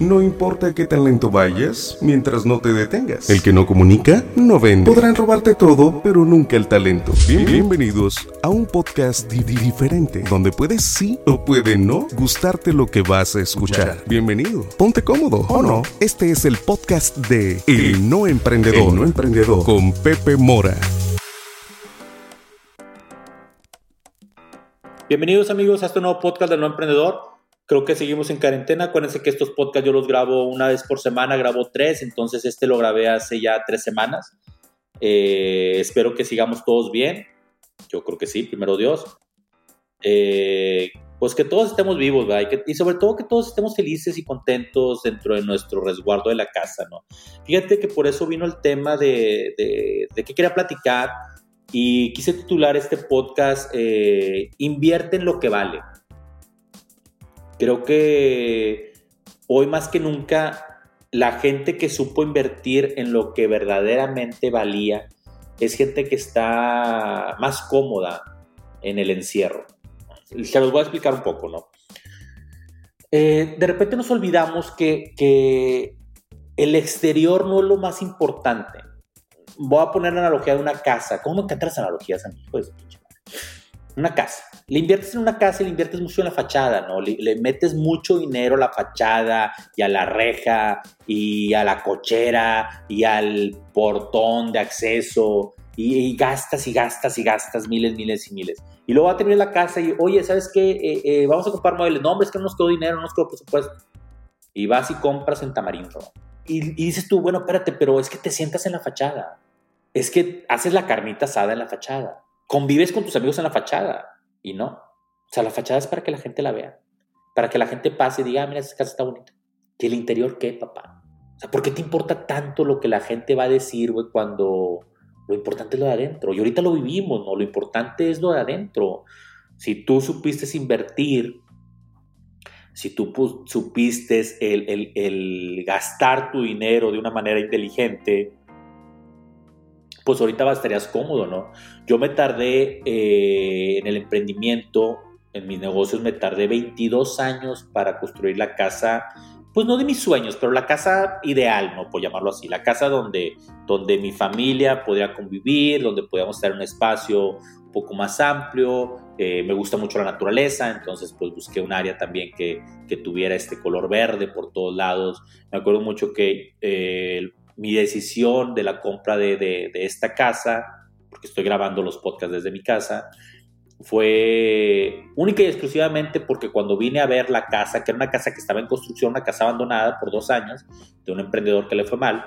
No importa qué tan lento vayas, mientras no te detengas. El que no comunica, no vende. Podrán robarte todo, pero nunca el talento. bienvenidos a un podcast diferente, donde puedes sí o puede no gustarte lo que vas a escuchar. Bienvenido. Ponte cómodo o no. Este es el podcast de El No Emprendedor. El No Emprendedor. Con Pepe Mora. Bienvenidos amigos a este nuevo podcast del No Emprendedor. Creo que seguimos en cuarentena. Acuérdense que estos podcasts yo los grabo una vez por semana, grabo tres, entonces este lo grabé hace ya tres semanas. Eh, espero que sigamos todos bien. Yo creo que sí, primero Dios. Eh, pues que todos estemos vivos, ¿verdad? Y, sobre todo que todos estemos felices y contentos dentro de nuestro resguardo de la casa, ¿no? Fíjate que por eso vino el tema de, de, de que quería platicar y quise titular este podcast eh, Invierte en lo que vale. Creo que hoy más que nunca la gente que supo invertir en lo que verdaderamente valía es gente que está más cómoda en el encierro. Se los voy a explicar un poco, ¿no? Eh, de repente nos olvidamos que, el exterior no es lo más importante. Voy a poner la analogía de una casa. ¿Cómo me encantan las analogías a mí? Pues, una casa. Le inviertes en una casa y le inviertes mucho en la fachada, ¿no? Le, metes mucho dinero a la fachada y a la reja y a la cochera y al portón de acceso y, gastas y gastas y gastas miles, miles y miles. Y luego va a tener la casa y, oye, ¿sabes qué? Eh, eh, vamos a comprar muebles. No, hombre, es que no nos quedó dinero, no nos quedó presupuesto. Y vas y compras en Tamarindo. Y, y dices tú, bueno, espérate, pero es que te sientas en la fachada. Es que haces la carnita asada en la fachada convives con tus amigos en la fachada y no. O sea, la fachada es para que la gente la vea, para que la gente pase y diga, ah, mira, esa casa está bonita. ¿Y el interior qué, papá? O sea, ¿por qué te importa tanto lo que la gente va a decir, güey, cuando lo importante es lo de adentro? Y ahorita lo vivimos, ¿no? Lo importante es lo de adentro. Si tú supiste invertir, si tú supiste el, el gastar tu dinero de una manera inteligente, pues ahorita estarías cómodo, ¿no? Yo me tardé eh, en el emprendimiento, en mis negocios, me tardé 22 años para construir la casa, pues no de mis sueños, pero la casa ideal, ¿no? Por llamarlo así, la casa donde, donde mi familia podía convivir, donde podíamos estar en un espacio un poco más amplio, eh, me gusta mucho la naturaleza, entonces pues busqué un área también que, que tuviera este color verde por todos lados. Me acuerdo mucho que eh, mi decisión de la compra de, esta casa, porque estoy grabando los podcasts desde mi casa, fue única y exclusivamente porque cuando vine a ver la casa, que era una casa que estaba en construcción, una casa abandonada por dos años, de un emprendedor que le fue mal,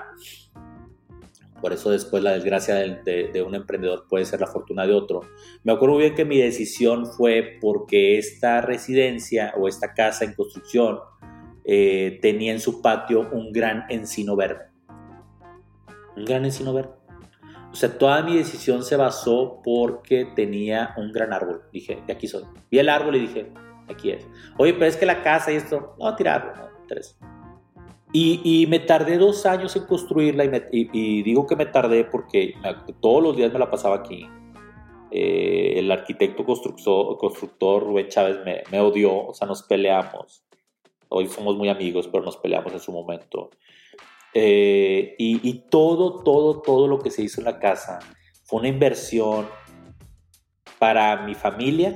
por eso después la desgracia de, un emprendedor puede ser la fortuna de otro. Me acuerdo bien que mi decisión fue porque esta residencia o esta casa en construcción eh, tenía en su patio un gran encino verde un gran encino verde. O sea, toda mi decisión se basó porque tenía un gran árbol. Dije, de aquí soy. Vi el árbol y dije, aquí es. Oye, pero es que la casa y esto, no, tirarlo, no, tres. Y, me tardé dos años en construirla y, digo que me tardé porque todos los días me la pasaba aquí. Eh, el arquitecto constructor, constructor Rubén Chávez me, me, odió, o sea, nos peleamos. Hoy somos muy amigos, pero nos peleamos en su momento. Eh, y, todo, todo, todo lo que se hizo en la casa fue una inversión para mi familia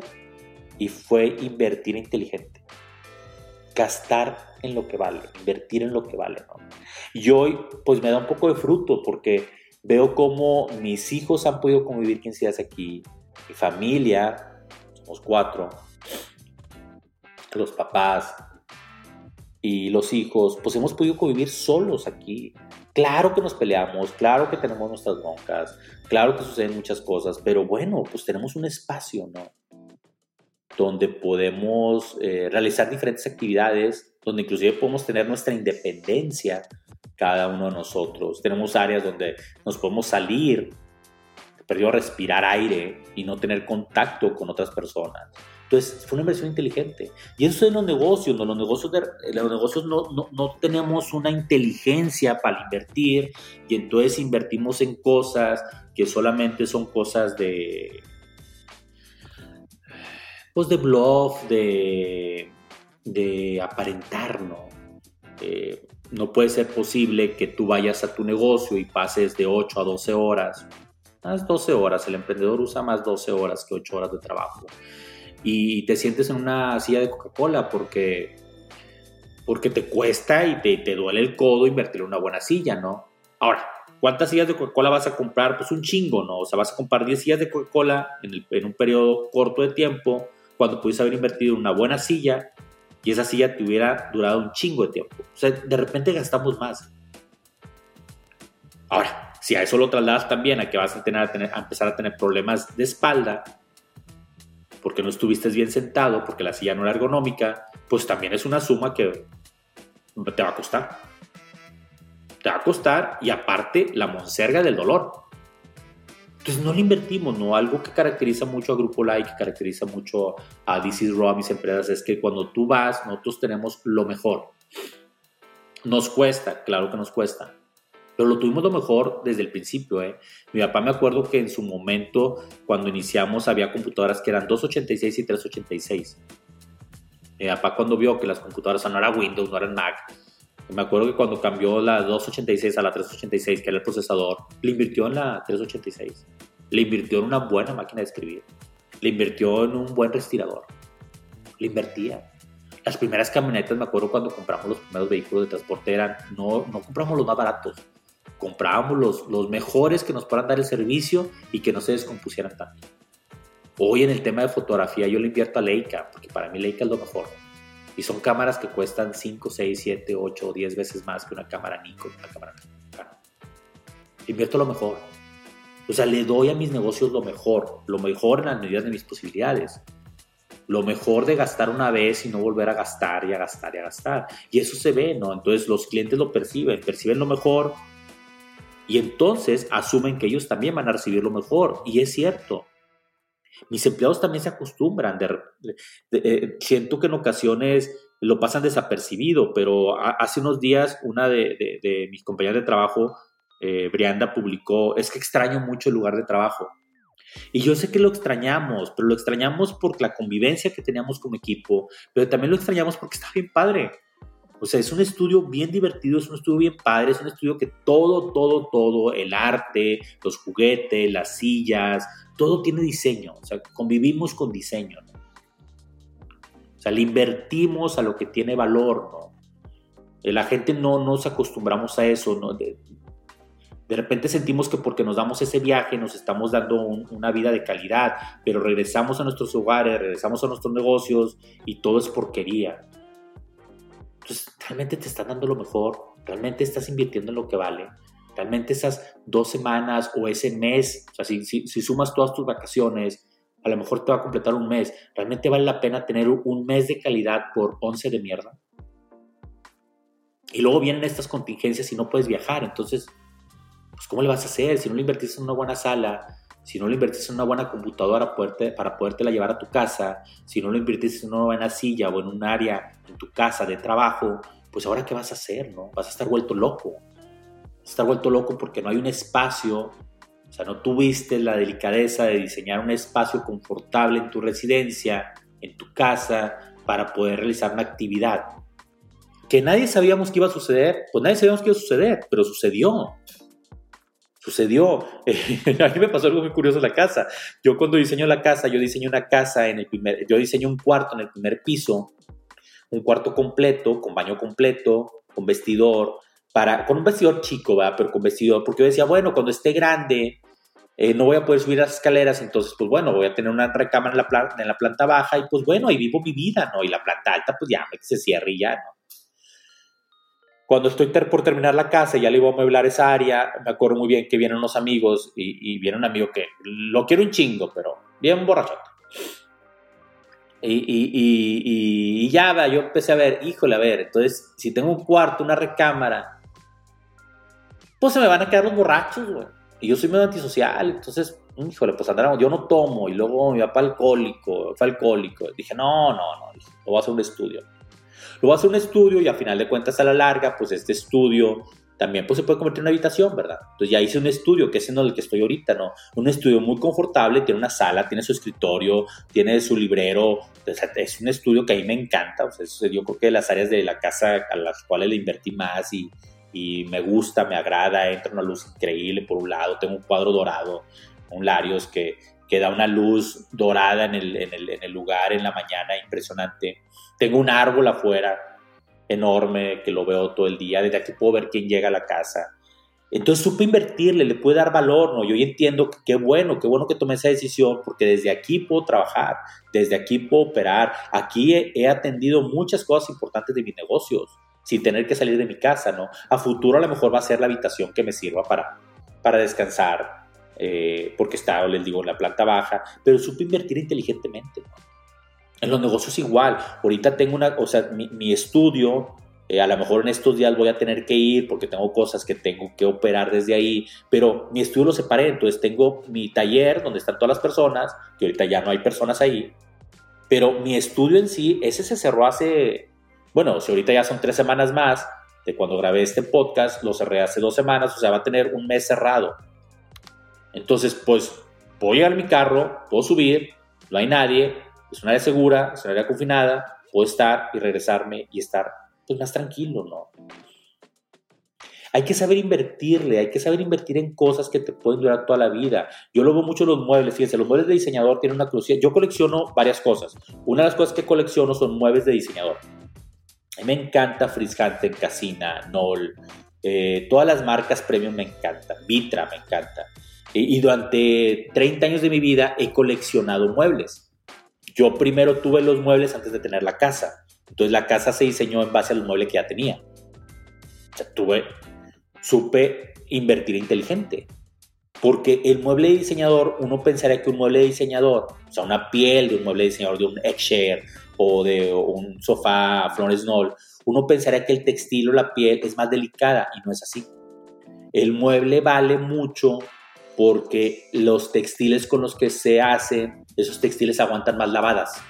y fue invertir inteligente. Gastar en lo que vale, invertir en lo que vale. Y hoy, pues me da un poco de fruto porque veo cómo mis hijos han podido convivir 15 días aquí, mi familia, somos cuatro, los papás, y los hijos, pues hemos podido convivir solos aquí. Claro que nos peleamos, claro que tenemos nuestras broncas, claro que suceden muchas cosas, pero bueno, pues tenemos un espacio, ¿no? Donde podemos eh, realizar diferentes actividades, donde inclusive podemos tener nuestra independencia cada uno de nosotros. Tenemos áreas donde nos podemos salir, perdió respirar aire y no tener contacto con otras personas. Entonces, fue una inversión inteligente. Y eso es en los negocios, ¿no? Los negocios, de, los negocios no, no, no, tenemos una inteligencia para invertir y entonces invertimos en cosas que solamente son cosas de, pues de bluff, de, de aparentar, ¿no? Eh, no puede ser posible que tú vayas a tu negocio y pases de 8 a 12 horas. Más 12 horas, el emprendedor usa más 12 horas que 8 horas de trabajo. Y te sientes en una silla de Coca-Cola porque, porque te cuesta y te, te duele el codo invertir en una buena silla, ¿no? Ahora, ¿cuántas sillas de Coca-Cola vas a comprar? Pues un chingo, ¿no? O sea, vas a comprar 10 sillas de Coca-Cola en, en un periodo corto de tiempo cuando pudiste haber invertido en una buena silla y esa silla te hubiera durado un chingo de tiempo. O sea, de repente gastamos más. Ahora, si a eso lo trasladas también a que vas a, tener, a, empezar a tener problemas de espalda, porque no estuviste bien sentado, porque la silla no era ergonómica, pues también es una suma que te va a costar. Te va a costar y aparte la monserga del dolor. Entonces no le invertimos, ¿no? Algo que caracteriza mucho a Grupo Like, que caracteriza mucho a DC Raw, a mis empresas, es que cuando tú vas, nosotros tenemos lo mejor. Nos cuesta, claro que nos cuesta, pero lo tuvimos lo mejor desde el principio. ¿eh? Mi papá me acuerdo que en su momento, cuando iniciamos, había computadoras que eran 286 y 386. Mi papá cuando vio que las computadoras no eran Windows, no eran Mac, me acuerdo que cuando cambió la 286 a la 386, que era el procesador, le invirtió en la 386. Le invirtió en una buena máquina de escribir. Le invirtió en un buen respirador. Le invertía. Las primeras camionetas, me acuerdo cuando compramos los primeros vehículos de transporte, eran, no, no compramos los más baratos. Comprábamos los, los mejores que nos puedan dar el servicio y que no se descompusieran tanto. Hoy en el tema de fotografía yo le invierto a Leica, porque para mí Leica es lo mejor y son cámaras que cuestan 5, 6, 7, 8 o 10 veces más que una cámara Nikon, una cámara Canon. Invierto lo mejor. O sea, le doy a mis negocios lo mejor, lo mejor en las medidas de mis posibilidades. Lo mejor de gastar una vez y no volver a gastar y a gastar y a gastar. Y eso se ve, ¿no? Entonces los clientes lo perciben, perciben lo mejor y entonces asumen que ellos también van a recibir lo mejor. Y es cierto. Mis empleados también se acostumbran. De, eh, siento que en ocasiones lo pasan desapercibido, pero hace unos días una de, mis compañeras de trabajo, eh, Brianda, publicó, es que extraño mucho el lugar de trabajo. Y yo sé que lo extrañamos, pero lo extrañamos por la convivencia que teníamos como equipo, pero también lo extrañamos porque está bien padre. O sea, es un estudio bien divertido, es un estudio bien padre, es un estudio que todo, todo, todo, el arte, los juguetes, las sillas, todo tiene diseño, o sea, convivimos con diseño, ¿no? O sea, le invertimos a lo que tiene valor, ¿no? Eh, la gente no nos acostumbramos a eso, ¿no? De, repente sentimos que porque nos damos ese viaje nos estamos dando una vida de calidad, pero regresamos a nuestros hogares, regresamos a nuestros negocios y todo es porquería. Entonces, realmente te están dando lo mejor, realmente estás invirtiendo en lo que vale. Realmente esas dos semanas o ese mes, o sea, si, si, sumas todas tus vacaciones, a lo mejor te va a completar un mes. ¿Realmente vale la pena tener un mes de calidad por 11 de mierda? Y luego vienen estas contingencias y no puedes viajar. Entonces, pues ¿cómo le vas a hacer? Si no lo invertiste en una buena sala, si no lo invertiste en una buena computadora para podértela llevar a tu casa, si no lo invertiste en una buena silla o en un área en tu casa de trabajo, pues ahora qué vas a hacer, ¿no? Vas a estar vuelto loco está vuelto loco porque no hay un espacio, o sea, no tuviste la delicadeza de diseñar un espacio confortable en tu residencia, en tu casa, para poder realizar una actividad. Que nadie sabíamos que iba a suceder, pues nadie sabíamos que iba a suceder, pero sucedió. Sucedió. a mí me pasó algo muy curioso en la casa. Yo cuando diseño la casa, yo diseño una casa en el primer, yo diseño un cuarto en el primer piso, un cuarto completo, con baño completo, con vestidor, con un vestidor chico, ¿verdad? Pero con vestidor, porque yo decía, bueno, cuando esté grande, eh, no voy a poder subir las escaleras, entonces, pues bueno, voy a tener una recámara en la, planta, en la planta baja y pues bueno, ahí vivo mi vida, ¿no? Y la planta alta, pues ya, se cierre ya, ¿no? Cuando estoy por terminar la casa y ya le iba a amueblar esa área, me acuerdo muy bien que vienen unos amigos y, y viene un amigo que lo quiero un chingo, pero bien borrachote. Y, y, y, ya, yo empecé a ver, híjole, a ver, entonces, si tengo un cuarto, una recámara, pues se me van a quedar los borrachos, güey. Y yo soy medio antisocial, entonces, híjole, pues andamos, yo no tomo, y luego mi papá alcohólico, fue alcohólico. Dije, no, no, no, lo voy a hacer un estudio. A hacer un estudio y a final de cuentas a la larga, pues este estudio también pues se puede convertir en una habitación, ¿verdad? Entonces ya hice un estudio, que es en el que estoy ahorita, ¿no? Un estudio muy confortable, tiene una sala, tiene su escritorio, tiene su librero, es un estudio que a mí me encanta, o sea, yo creo que las áreas de la casa a las cuales le invertí más y, y me gusta, me agrada, entra una luz increíble por un lado, tengo un cuadro dorado, un Larios que, que da una luz dorada en el, en, el, en el lugar en la mañana, impresionante. Tengo un árbol afuera enorme que lo veo todo el día, desde aquí puedo ver quién llega a la casa. Entonces supe invertirle, le puede dar valor, ¿no? Yo entiendo que qué bueno, qué bueno que tomé esa decisión, porque desde aquí puedo trabajar, desde aquí puedo operar. Aquí he, atendido muchas cosas importantes de mis negocios, sin tener que salir de mi casa, ¿no? A futuro a lo mejor va a ser la habitación que me sirva para, para descansar, eh, porque está, les digo, en la planta baja, pero supe invertir inteligentemente, ¿no? En los negocios igual. Ahorita tengo una, o sea, mi, estudio, eh, a lo mejor en estos días voy a tener que ir porque tengo cosas que tengo que operar desde ahí, pero mi estudio lo separé, entonces tengo mi taller donde están todas las personas, que ahorita ya no hay personas ahí, pero mi estudio en sí, ese se cerró hace, bueno, si ahorita ya son tres semanas más de cuando grabé este podcast, lo cerré hace dos semanas, o sea, va a tener un mes cerrado. Entonces, pues, voy a mi carro, puedo subir, no hay nadie, es una área segura, es una área confinada, puedo estar y regresarme y estar pues, más tranquilo, ¿no? Hay que saber invertirle, hay que saber invertir en cosas que te pueden durar toda la vida. Yo lo veo mucho en los muebles, fíjense, los muebles de diseñador tienen una curiosidad. Yo colecciono varias cosas. Una de las cosas que colecciono son muebles de diseñador. A mí me encanta Fritz Casina, Knoll, eh, todas las marcas premium me encantan, Vitra me encanta. Y durante 30 años de mi vida he coleccionado muebles. Yo primero tuve los muebles antes de tener la casa. Entonces la casa se diseñó en base a los muebles que ya tenía. O sea, tuve, supe invertir inteligente. Porque el mueble diseñador, uno pensaría que un mueble diseñador, o sea, una piel de un mueble diseñador, de un eggshare o de un sofá Flores Knoll, uno pensaría que el textil o la piel es más delicada y no es así. El mueble vale mucho porque los textiles con los que se hacen esos textiles aguantan más lavadas.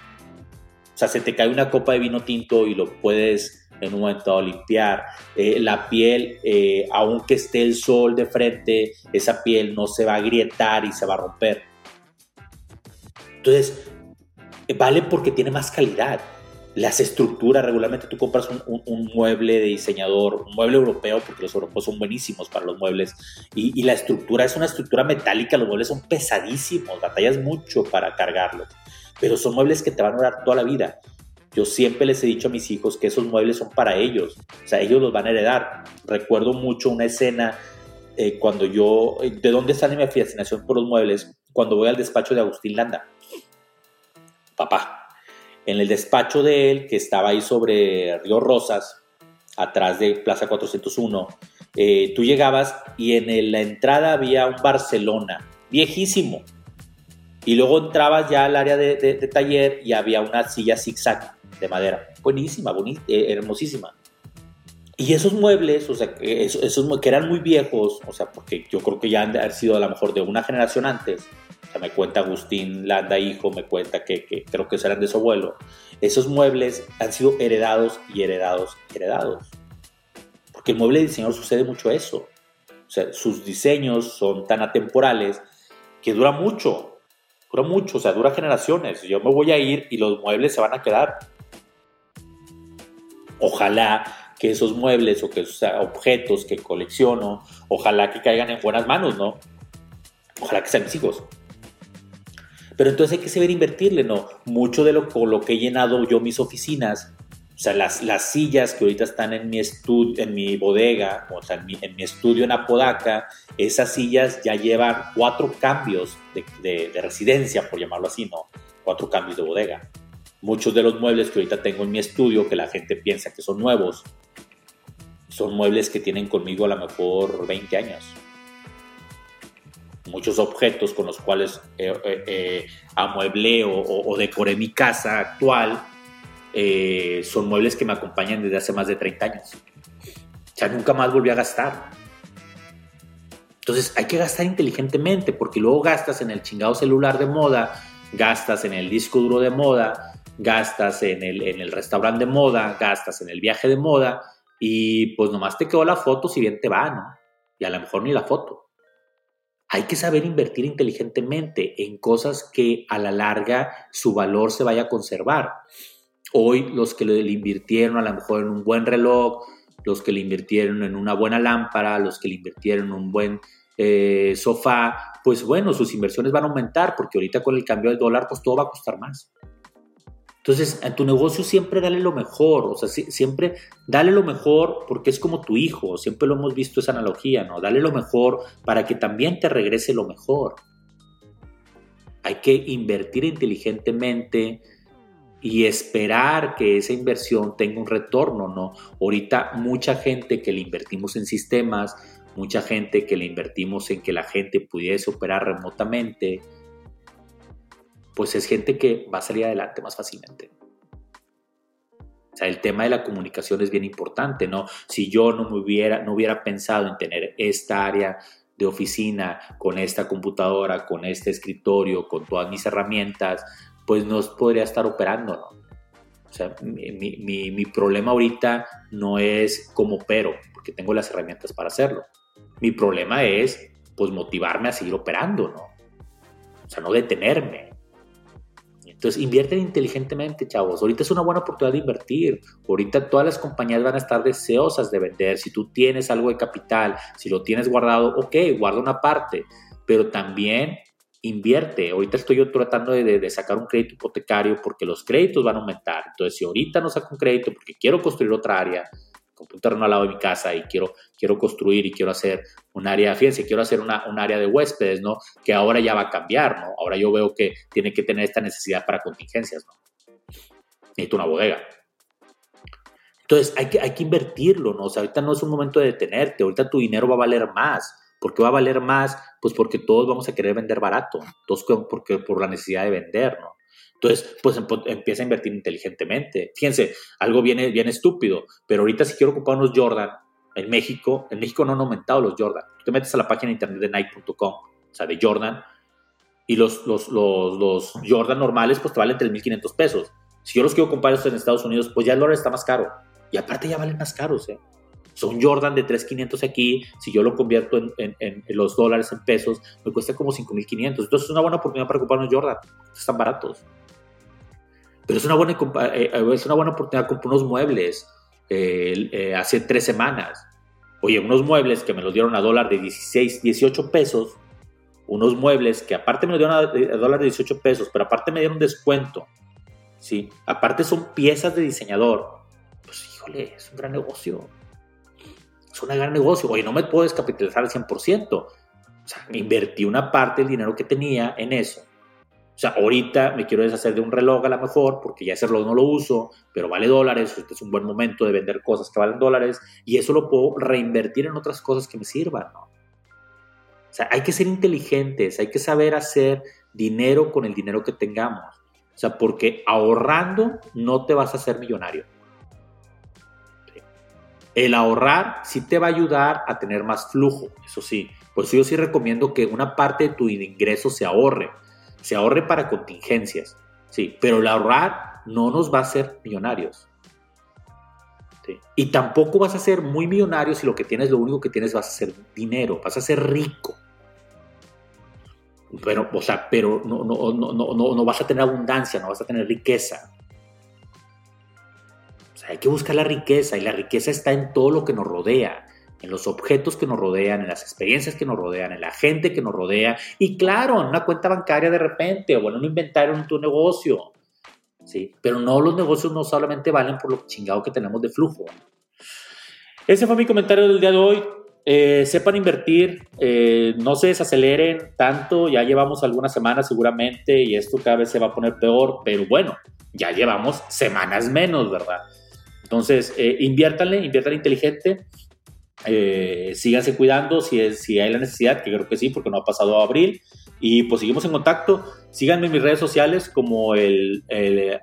O sea, se te cae una copa de vino tinto y lo puedes en un momento limpiar. Eh, la piel, eh, aunque esté el sol de frente, esa piel no se va a agrietar y se va a romper. Entonces, vale porque tiene más calidad. Las estructuras, regularmente tú compras un, mueble de diseñador, un mueble europeo, porque los europeos son buenísimos para los muebles, y, la estructura es una estructura metálica, los muebles son pesadísimos, batallas mucho para cargarlos, pero son muebles que te van a durar toda la vida. Yo siempre les he dicho a mis hijos que esos muebles son para ellos, o sea, ellos los van a heredar. Recuerdo mucho una escena eh, cuando yo, ¿de dónde sale mi fascinación por los muebles? Cuando voy al despacho de Agustín Landa. Papá, en el despacho de él, que estaba ahí sobre Río Rosas, atrás de Plaza 401, eh, tú llegabas y en la entrada había un Barcelona, viejísimo. Y luego entrabas ya al área de, taller y había una silla zigzag de madera. Buenísima, eh, hermosísima. Y esos muebles, o sea, esos, que eran muy viejos, o sea, porque yo creo que ya han sido a lo mejor de una generación antes, me cuenta Agustín Landa, hijo, me cuenta que, creo que eran de su abuelo. Esos muebles han sido heredados y heredados y heredados. Porque el mueble de diseñador sucede mucho eso. O sea, sus diseños son tan atemporales que dura mucho. Dura mucho, o sea, dura generaciones. Yo me voy a ir y los muebles se van a quedar. Ojalá que esos muebles o que esos objetos que colecciono, ojalá que caigan en buenas manos, ¿no? Ojalá que sean mis hijos. Pero entonces hay que saber invertirle, ¿no? Mucho de lo, lo que he llenado yo mis oficinas, o sea, las, las sillas que ahorita están en mi, estudio, en mi bodega, o sea, en mi, en mi, estudio en Apodaca, esas sillas ya llevan cuatro cambios de, de, residencia, por llamarlo así, ¿no? Cuatro cambios de bodega. Muchos de los muebles que ahorita tengo en mi estudio, que la gente piensa que son nuevos, son muebles que tienen conmigo a lo mejor 20 años muchos objetos con los cuales eh, eh, eh amueblé o, decoré mi casa actual, eh, son muebles que me acompañan desde hace más de 30 años. O sea, nunca más volví a gastar. Entonces hay que gastar inteligentemente porque luego gastas en el chingado celular de moda, gastas en el disco duro de moda, gastas en el, en el restaurante de moda, gastas en el viaje de moda y pues nomás te quedó la foto si bien te va, ¿no? Y a lo mejor ni la foto. Hay que saber invertir inteligentemente en cosas que a la larga su valor se vaya a conservar. Hoy los que le invirtieron a lo mejor en un buen reloj, los que le invirtieron en una buena lámpara, los que le invirtieron en un buen eh, sofá, pues bueno, sus inversiones van a aumentar porque ahorita con el cambio del dólar pues todo va a costar más. Entonces, a tu negocio siempre dale lo mejor, o sea, siempre dale lo mejor porque es como tu hijo, siempre lo hemos visto esa analogía, ¿no? Dale lo mejor para que también te regrese lo mejor. Hay que invertir inteligentemente, y esperar que esa inversión tenga un retorno, ¿no? Ahorita mucha gente que le invertimos en sistemas, mucha gente que le invertimos en que la gente pudiese operar remotamente, pues es gente que va a salir adelante más fácilmente. O sea, el tema de la comunicación es bien importante, ¿no? Si yo no me hubiera, no hubiera pensado en tener esta área de oficina con esta computadora, con este escritorio, con todas mis herramientas, pues no podría estar operando, ¿no? O sea, mi, problema ahorita no es como opero, porque tengo las herramientas para hacerlo. Mi problema es, pues, motivarme a seguir operando, ¿no? O sea, no detenerme. Entonces, invierten inteligentemente, chavos. Ahorita es una buena oportunidad de invertir. Ahorita todas las compañías van a estar deseosas de vender. Si tú tienes algo de capital, si lo tienes guardado, ok, guarda una parte. Pero también invierte. Ahorita estoy yo tratando de, sacar un crédito hipotecario porque los créditos van a aumentar. Entonces, si ahorita no saco un crédito porque quiero construir otra área, con un terreno al lado de mi casa y quiero, quiero construir y quiero hacer un área, fíjense, quiero hacer una, un área de huéspedes, ¿no? Que ahora ya va a cambiar, ¿no? Ahora yo veo que tiene que tener esta necesidad para contingencias, ¿no? Necesito una bodega. Entonces, hay que, hay que invertirlo, ¿no? O sea, ahorita no es un momento de detenerte, ahorita tu dinero va a valer más ¿Por qué va a valer más? Pues porque todos vamos a querer vender barato, todos porque por la necesidad de vender, ¿no? Entonces, pues empieza a invertir inteligentemente. Fíjense, algo viene bien estúpido, pero ahorita si quiero ocupar unos Jordan en México, en México no han aumentado los Jordan. Tú te metes a la página internet de Nike.com, o sea, de Jordan, y los, los, los, los Jordan normales pues te valen 3.500 pesos. Si yo los quiero comprar en Estados Unidos, pues ya el dólar está más caro. Y aparte ya valen más caros, ¿eh? Son Jordan de 3.500 aquí, si yo lo convierto en, los dólares, en pesos, me cuesta como 5.500. Entonces es una buena oportunidad para comprar unos Jordan, están baratos. Pero es una buena, eh, eh, es una buena oportunidad comprar unos muebles eh, hace tres semanas. Oye, unos muebles que me los dieron a dólar de 16, 18 pesos, unos muebles que aparte me los dieron a, a dólar de 18 pesos, pero aparte me dieron descuento, ¿sí? Aparte son piezas de diseñador. Pues híjole, es un gran negocio es un gran negocio. Oye, no me puedo descapitalizar al 100%. O sea, invertí una parte del dinero que tenía en eso. O sea, ahorita me quiero deshacer de un reloj a lo mejor, porque ya ese reloj no lo uso, pero vale dólares, este es un buen momento de vender cosas que valen dólares, y eso lo puedo reinvertir en otras cosas que me sirvan, ¿no? O sea, hay que ser inteligentes, hay que saber hacer dinero con el dinero que tengamos. O sea, porque ahorrando no te vas a hacer millonario. El ahorrar sí te va a ayudar a tener más flujo, eso sí. Por eso yo sí recomiendo que una parte de tu ingreso se ahorre. Se ahorre para contingencias, sí. Pero el ahorrar no nos va a hacer millonarios. Y tampoco vas a ser muy millonario si lo que tienes, lo único que tienes vas a ser dinero, vas a ser rico. Pero, o sea, pero no, no, no, no, no vas a tener abundancia, no vas a tener riqueza hay que buscar la riqueza y la riqueza está en todo lo que nos rodea, en los objetos que nos rodean, en las experiencias que nos rodean, en la gente que nos rodea y claro, en una cuenta bancaria de repente o en un inventario en tu negocio. ¿sí? Pero no los negocios no solamente valen por lo chingado que tenemos de flujo. Ese fue mi comentario del día de hoy. Eh, sepan invertir, eh, no se desaceleren tanto, ya llevamos algunas semanas seguramente y esto cada vez se va a poner peor, pero bueno, ya llevamos semanas menos, ¿verdad? Entonces, eh, inviértanle, inviértanle inteligente, eh, síganse cuidando si, es, si hay la necesidad, que creo que sí, porque no ha pasado abril. Y pues seguimos en contacto. Síganme en mis redes sociales como el,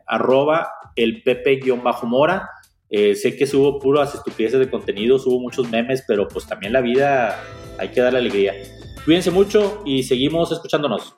arroba el pepe-mora. Eh, sé que subo puras estupideces de contenido, subo muchos memes, pero pues también la vida hay que darle alegría. Cuídense mucho y seguimos escuchándonos.